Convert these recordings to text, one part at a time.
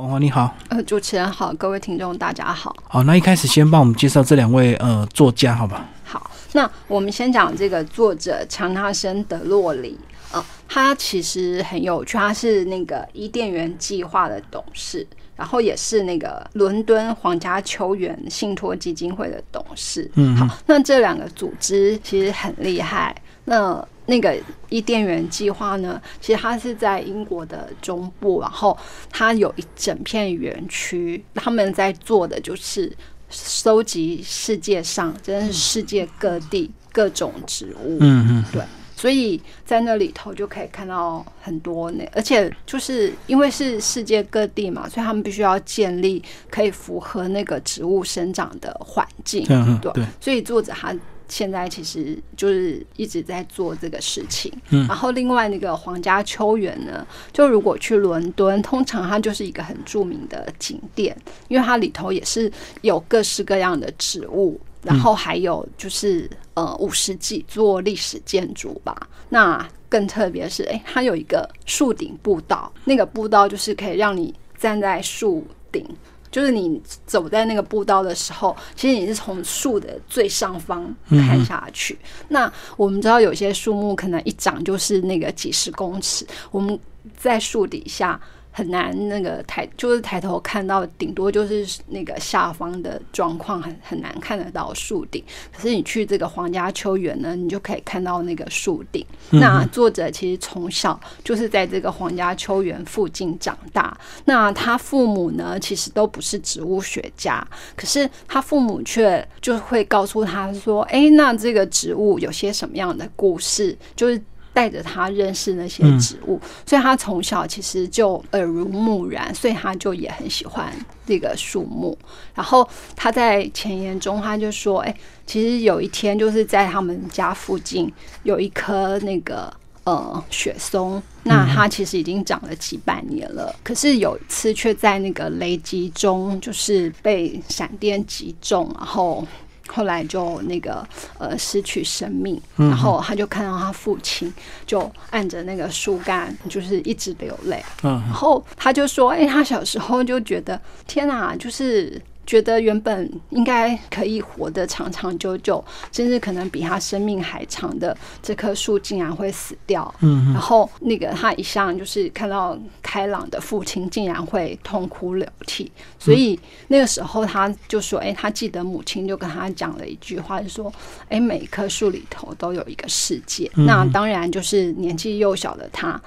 哦，你好，呃，主持人好，各位听众大家好。好，那一开始先帮我们介绍这两位呃作家，好吧？好，那我们先讲这个作者强纳森·德洛里。呃，他其实很有趣，他是那个伊甸园计划的董事，然后也是那个伦敦皇家球员信托基金会的董事。嗯，好，那这两个组织其实很厉害。那那个伊甸园计划呢，其实它是在英国的中部，然后它有一整片园区，他们在做的就是收集世界上真的是世界各地各种植物。嗯嗯，对。所以在那里头就可以看到很多那，而且就是因为是世界各地嘛，所以他们必须要建立可以符合那个植物生长的环境，对对。所以作者他现在其实就是一直在做这个事情。嗯。然后另外那个皇家秋园呢，就如果去伦敦，通常它就是一个很著名的景点，因为它里头也是有各式各样的植物。然后还有就是呃五十几座历史建筑吧。那更特别是，哎，它有一个树顶步道，那个步道就是可以让你站在树顶，就是你走在那个步道的时候，其实你是从树的最上方看下去。那我们知道有些树木可能一长就是那个几十公尺，我们在树底下。很难那个抬，就是抬头看到，顶多就是那个下方的状况，很很难看得到树顶。可是你去这个皇家秋园呢，你就可以看到那个树顶。那作者其实从小就是在这个皇家秋园附近长大。那他父母呢，其实都不是植物学家，可是他父母却就会告诉他说：“哎，那这个植物有些什么样的故事？”就是。带着他认识那些植物，所以他从小其实就耳濡目染，所以他就也很喜欢这个树木。然后他在前言中他就说：“哎，其实有一天就是在他们家附近有一棵那个呃雪松，那它其实已经长了几百年了，可是有一次却在那个雷击中就是被闪电击中，然后。”后来就那个呃失去生命，然后他就看到他父亲就按着那个树干，就是一直流泪。嗯，然后他就说：“哎，他小时候就觉得天哪，就是。”觉得原本应该可以活得长长久久，甚至可能比他生命还长的这棵树，竟然会死掉。嗯，然后那个他一向就是看到开朗的父亲，竟然会痛哭流涕，所以那个时候他就说：“哎，他记得母亲就跟他讲了一句话，就说：‘哎，每一棵树里头都有一个世界。’那当然就是年纪幼小的他。”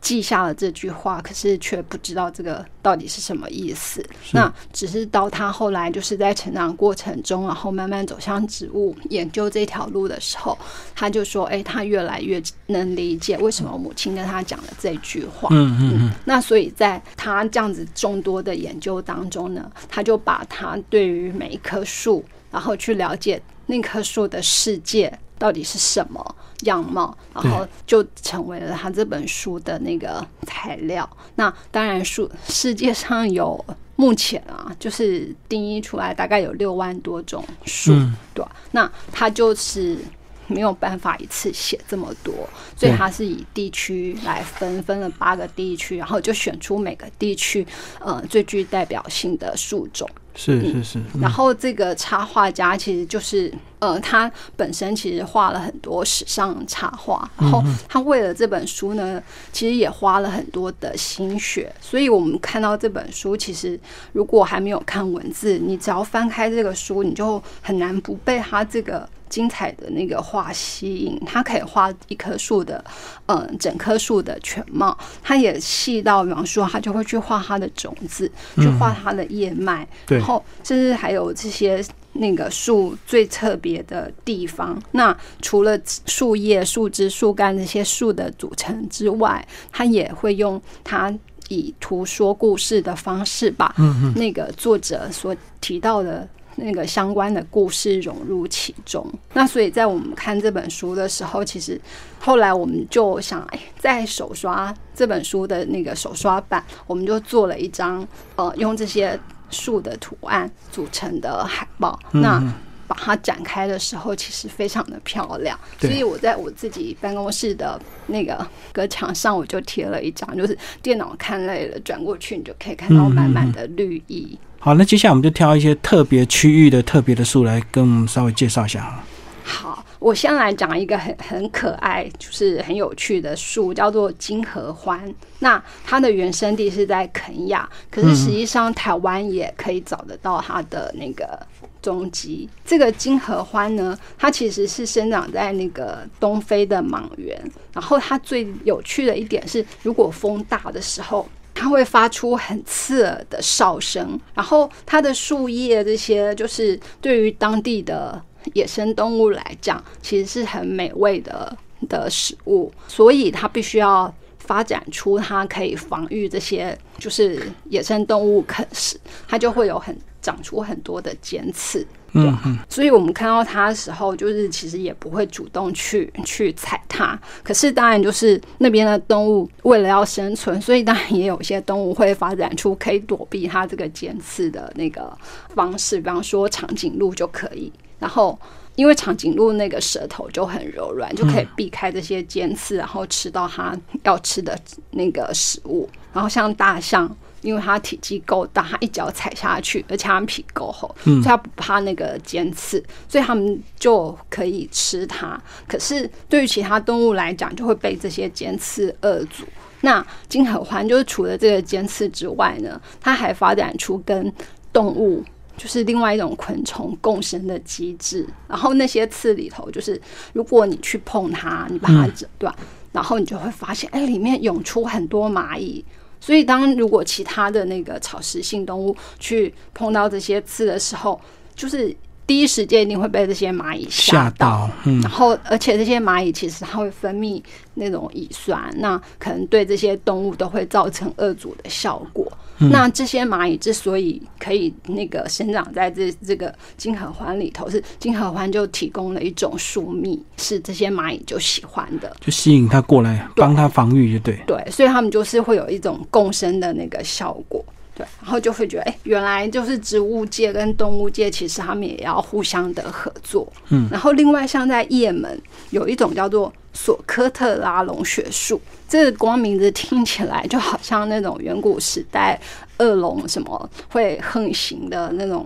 记下了这句话，可是却不知道这个到底是什么意思。那只是到他后来就是在成长过程中，然后慢慢走向植物研究这条路的时候，他就说：“哎，他越来越能理解为什么母亲跟他讲了这句话。”嗯嗯嗯。那所以在他这样子众多的研究当中呢，他就把他对于每一棵树，然后去了解那棵树的世界到底是什么。样貌，然后就成为了他这本书的那个材料。那当然，树世界上有目前啊，就是定义出来大概有六万多种树，对那他就是没有办法一次写这么多，所以他是以地区来分，分了八个地区，然后就选出每个地区呃最具代表性的树种。是是是，然后这个插画家其实就是，呃，他本身其实画了很多时尚插画，然后他为了这本书呢，其实也花了很多的心血。所以我们看到这本书，其实如果还没有看文字，你只要翻开这个书，你就很难不被他这个。精彩的那个画吸引，他可以画一棵树的，嗯，整棵树的全貌。他也细到，比方说，他就会去画它的种子，去画它的叶脉，然后甚至还有这些那个树最特别的地方。那除了树叶、树枝、树干这些树的组成之外，他也会用他以图说故事的方式，把那个作者所提到的。那个相关的故事融入其中，那所以在我们看这本书的时候，其实后来我们就想，哎，在手刷这本书的那个手刷版，我们就做了一张呃，用这些树的图案组成的海报。那把它展开的时候，其实非常的漂亮。所以我在我自己办公室的那个隔墙上，我就贴了一张，就是电脑看累了，转过去你就可以看到满满的绿意。好，那接下来我们就挑一些特别区域的特别的树来跟我们稍微介绍一下哈。好，我先来讲一个很很可爱，就是很有趣的树，叫做金合欢。那它的原生地是在肯亚，可是实际上台湾也可以找得到它的那个踪迹。这个金合欢呢，它其实是生长在那个东非的莽原，然后它最有趣的一点是，如果风大的时候。它会发出很刺耳的哨声，然后它的树叶这些，就是对于当地的野生动物来讲，其实是很美味的的食物，所以它必须要发展出它可以防御这些就是野生动物啃食，它就会有很长出很多的尖刺。嗯嗯，所以我们看到它的时候，就是其实也不会主动去去踩它。可是当然，就是那边的动物为了要生存，所以当然也有些动物会发展出可以躲避它这个尖刺的那个方式，比方说长颈鹿就可以。然后因为长颈鹿那个舌头就很柔软，就可以避开这些尖刺，然后吃到它要吃的那个食物。然后像大象。因为它体积够大，它一脚踩下去，而且它皮够厚，所以它不怕那个尖刺，所以它们就可以吃它。可是对于其他动物来讲，就会被这些尖刺扼阻。那金合欢就是除了这个尖刺之外呢，它还发展出跟动物就是另外一种昆虫共生的机制。然后那些刺里头，就是如果你去碰它，你把它折断，然后你就会发现，哎，里面涌出很多蚂蚁。所以，当如果其他的那个草食性动物去碰到这些刺的时候，就是第一时间一定会被这些蚂蚁吓到。嗯，然后，而且这些蚂蚁其实它会分泌那种乙酸，那可能对这些动物都会造成恶阻的效果。那这些蚂蚁之所以可以那个生长在这这个金合欢里头，是金合欢就提供了一种树蜜，是这些蚂蚁就喜欢的，就吸引它过来帮它防御，就对。对，所以他们就是会有一种共生的那个效果。对，然后就会觉得，哎，原来就是植物界跟动物界，其实他们也要互相的合作。嗯，然后另外像在也门有一种叫做索科特拉龙血树，这个光名字听起来就好像那种远古时代恶龙什么会横行的那种。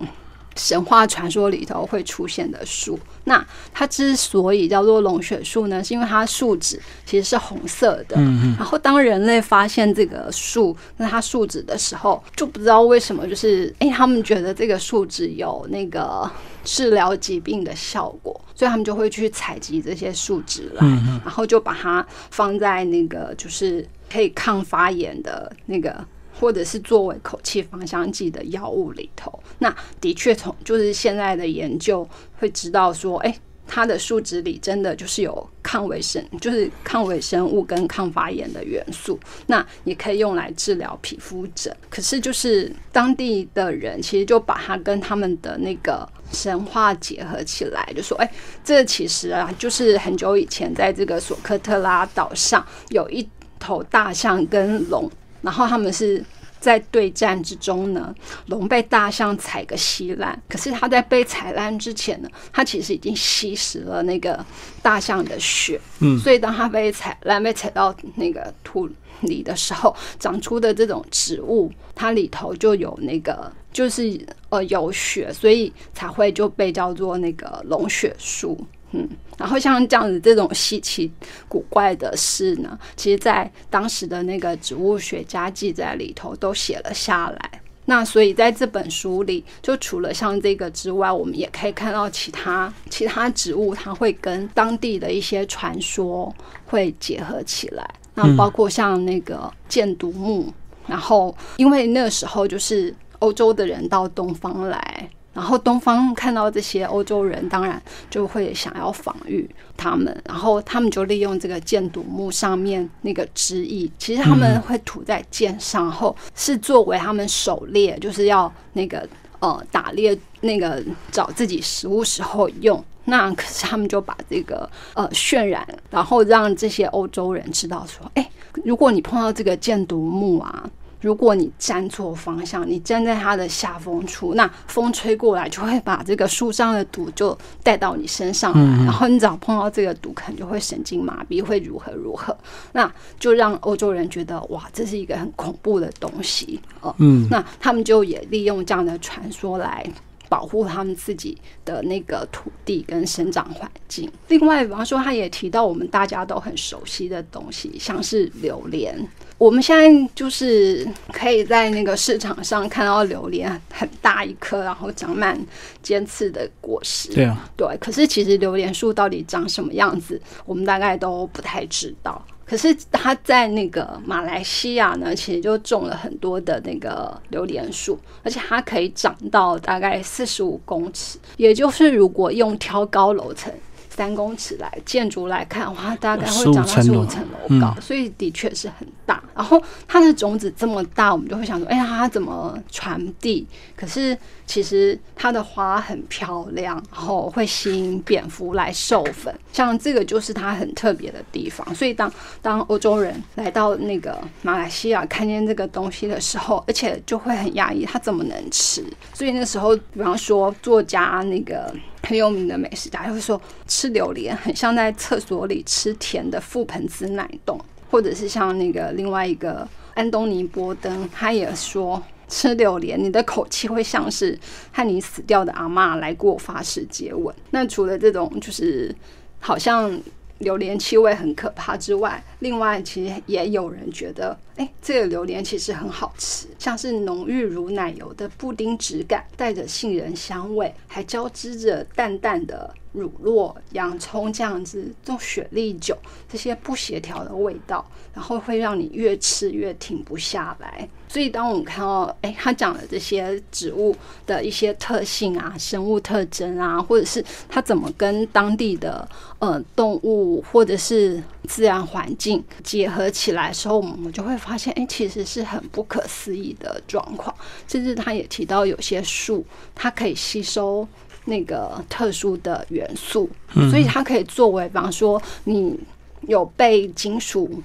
神话传说里头会出现的树，那它之所以叫做龙血树呢，是因为它树脂其实是红色的。嗯然后当人类发现这个树那它树脂的时候，就不知道为什么，就是哎，他们觉得这个树脂有那个治疗疾病的效果，所以他们就会去采集这些树脂来，然后就把它放在那个就是可以抗发炎的那个。或者是作为口气芳香剂的药物里头，那的确从就是现在的研究会知道说，哎，它的树脂里真的就是有抗微生，就是抗微生物跟抗发炎的元素，那也可以用来治疗皮肤疹。可是就是当地的人其实就把它跟他们的那个神话结合起来，就说，哎，这其实啊，就是很久以前在这个索科特拉岛上有一头大象跟龙。然后他们是在对战之中呢，龙被大象踩个稀烂。可是它在被踩烂之前呢，它其实已经吸食了那个大象的血。嗯，所以当它被踩烂、被踩到那个土里的时候，长出的这种植物，它里头就有那个，就是呃有血，所以才会就被叫做那个龙血树。嗯，然后像这样子这种稀奇古怪的事呢，其实，在当时的那个植物学家记载里头都写了下来。那所以在这本书里，就除了像这个之外，我们也可以看到其他其他植物，它会跟当地的一些传说会结合起来。那包括像那个箭毒木，然后因为那个时候就是欧洲的人到东方来。然后东方看到这些欧洲人，当然就会想要防御他们，然后他们就利用这个箭毒木上面那个枝翼，其实他们会涂在箭上后，是作为他们狩猎，就是要那个呃打猎那个找自己食物时候用。那可是他们就把这个呃渲染，然后让这些欧洲人知道说，哎，如果你碰到这个箭毒木啊。如果你站错方向，你站在它的下风处，那风吹过来就会把这个树上的毒就带到你身上来，然后你只要碰到这个毒，可能就会神经麻痹，会如何如何，那就让欧洲人觉得哇，这是一个很恐怖的东西哦。嗯，那他们就也利用这样的传说来。保护他们自己的那个土地跟生长环境。另外，比方说，他也提到我们大家都很熟悉的东西，像是榴莲。我们现在就是可以在那个市场上看到榴莲很大一颗，然后长满尖刺的果实。对啊，对。可是其实榴莲树到底长什么样子，我们大概都不太知道。可是他在那个马来西亚呢，其实就种了很多的那个榴莲树，而且它可以长到大概四十五公尺，也就是如果用挑高楼层。三公尺来建筑来看，哇，大概会长到十五层楼高，所以的确是很大。然后它的种子这么大，我们就会想说，哎呀，它怎么传递？可是其实它的花很漂亮，然后会吸引蝙蝠来授粉，像这个就是它很特别的地方。所以当当欧洲人来到那个马来西亚看见这个东西的时候，而且就会很压抑，它怎么能吃？所以那时候，比方说作家那个。很有名的美食家会说，吃榴莲很像在厕所里吃甜的覆盆子奶冻，或者是像那个另外一个安东尼波登，他也说吃榴莲，你的口气会像是和你死掉的阿妈来过发式接吻。那除了这种，就是好像。榴莲气味很可怕之外，另外其实也有人觉得，哎，这个榴莲其实很好吃，像是浓郁如奶油的布丁质感，带着杏仁香味，还交织着淡淡的。乳酪、洋葱这样子，这种雪莉酒这些不协调的味道，然后会让你越吃越停不下来。所以，当我们看到，哎，他讲的这些植物的一些特性啊、生物特征啊，或者是它怎么跟当地的呃动物或者是自然环境结合起来的时候，我们就会发现，哎，其实是很不可思议的状况。甚至他也提到，有些树它可以吸收。那个特殊的元素，所以它可以作为，比方说你有被金属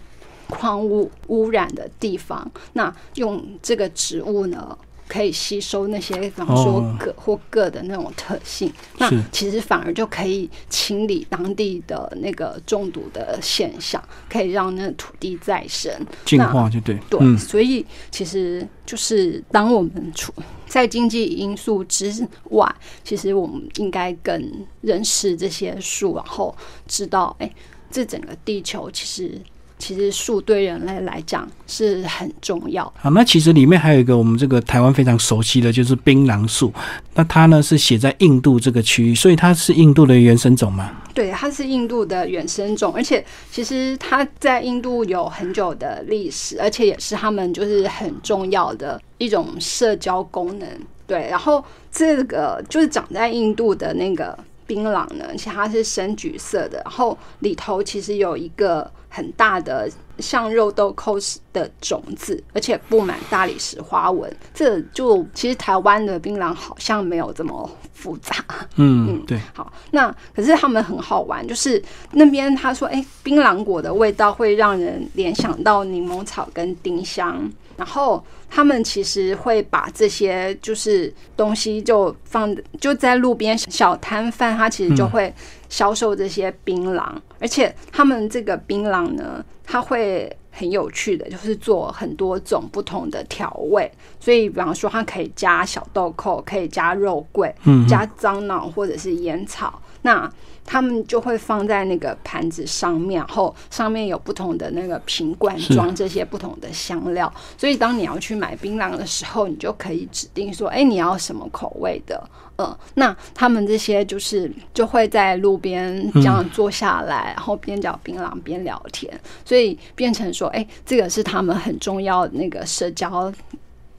矿物污染的地方，那用这个植物呢。可以吸收那些，比方说铬或铬的那种特性，那其实反而就可以清理当地的那个中毒的现象，可以让那土地再生、净化，就对。对，所以其实就是当我们处在经济因素之外，其实我们应该更认识这些数，然后知道，哎，这整个地球其实。其实树对人类来讲是很重要。好，那其实里面还有一个我们这个台湾非常熟悉的，就是槟榔树。那它呢是写在印度这个区域，所以它是印度的原生种吗？对，它是印度的原生种，而且其实它在印度有很久的历史，而且也是他们就是很重要的一种社交功能。对，然后这个就是长在印度的那个槟榔呢，其实它是深橘色的，然后里头其实有一个。很大的像肉豆蔻的种子，而且布满大理石花纹。这就其实台湾的槟榔好像没有这么复杂。嗯嗯，对。好，那可是他们很好玩，就是那边他说，哎，槟榔果的味道会让人联想到柠檬草跟丁香。然后他们其实会把这些就是东西就放就在路边小摊贩，他其实就会。销售这些槟榔，而且他们这个槟榔呢，它会很有趣的，就是做很多种不同的调味。所以，比方说，它可以加小豆蔻，可以加肉桂，加樟脑或者是烟草。那他们就会放在那个盘子上面，然后上面有不同的那个瓶罐装这些不同的香料。所以，当你要去买槟榔的时候，你就可以指定说：“哎，你要什么口味的？”嗯，那他们这些就是就会在路边这样坐下来，然后边嚼槟榔边聊天，所以变成说，哎，这个是他们很重要那个社交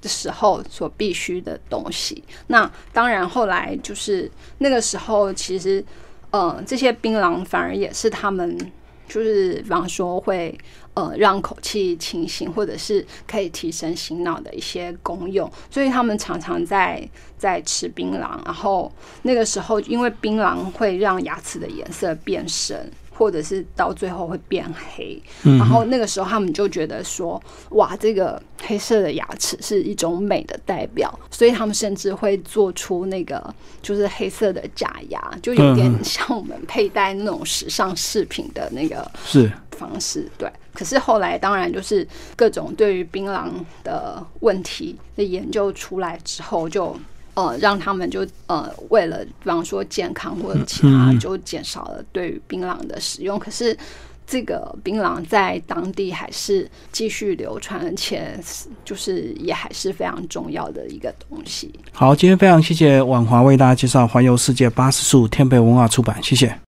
的时候所必须的东西。那当然，后来就是那个时候，其实，嗯，这些槟榔反而也是他们。就是，比方说会呃让口气清醒，或者是可以提升醒脑的一些功用，所以他们常常在在吃槟榔。然后那个时候，因为槟榔会让牙齿的颜色变深，或者是到最后会变黑。嗯然后那个时候他们就觉得说，哇，这个黑色的牙齿是一种美的代表，所以他们甚至会做出那个就是黑色的假牙，就有点嗯像我们佩戴那种时尚饰品的那个是方式。对，可是后来当然就是各种对于槟榔的问题的研究出来之后，就。呃，让他们就呃，为了比方说健康或者其他，就减少了对于槟榔的使用。可是这个槟榔在当地还是继续流传，而且就是也还是非常重要的一个东西。好，今天非常谢谢婉华为大家介绍《环游世界八十处》，天培文化出版，谢谢。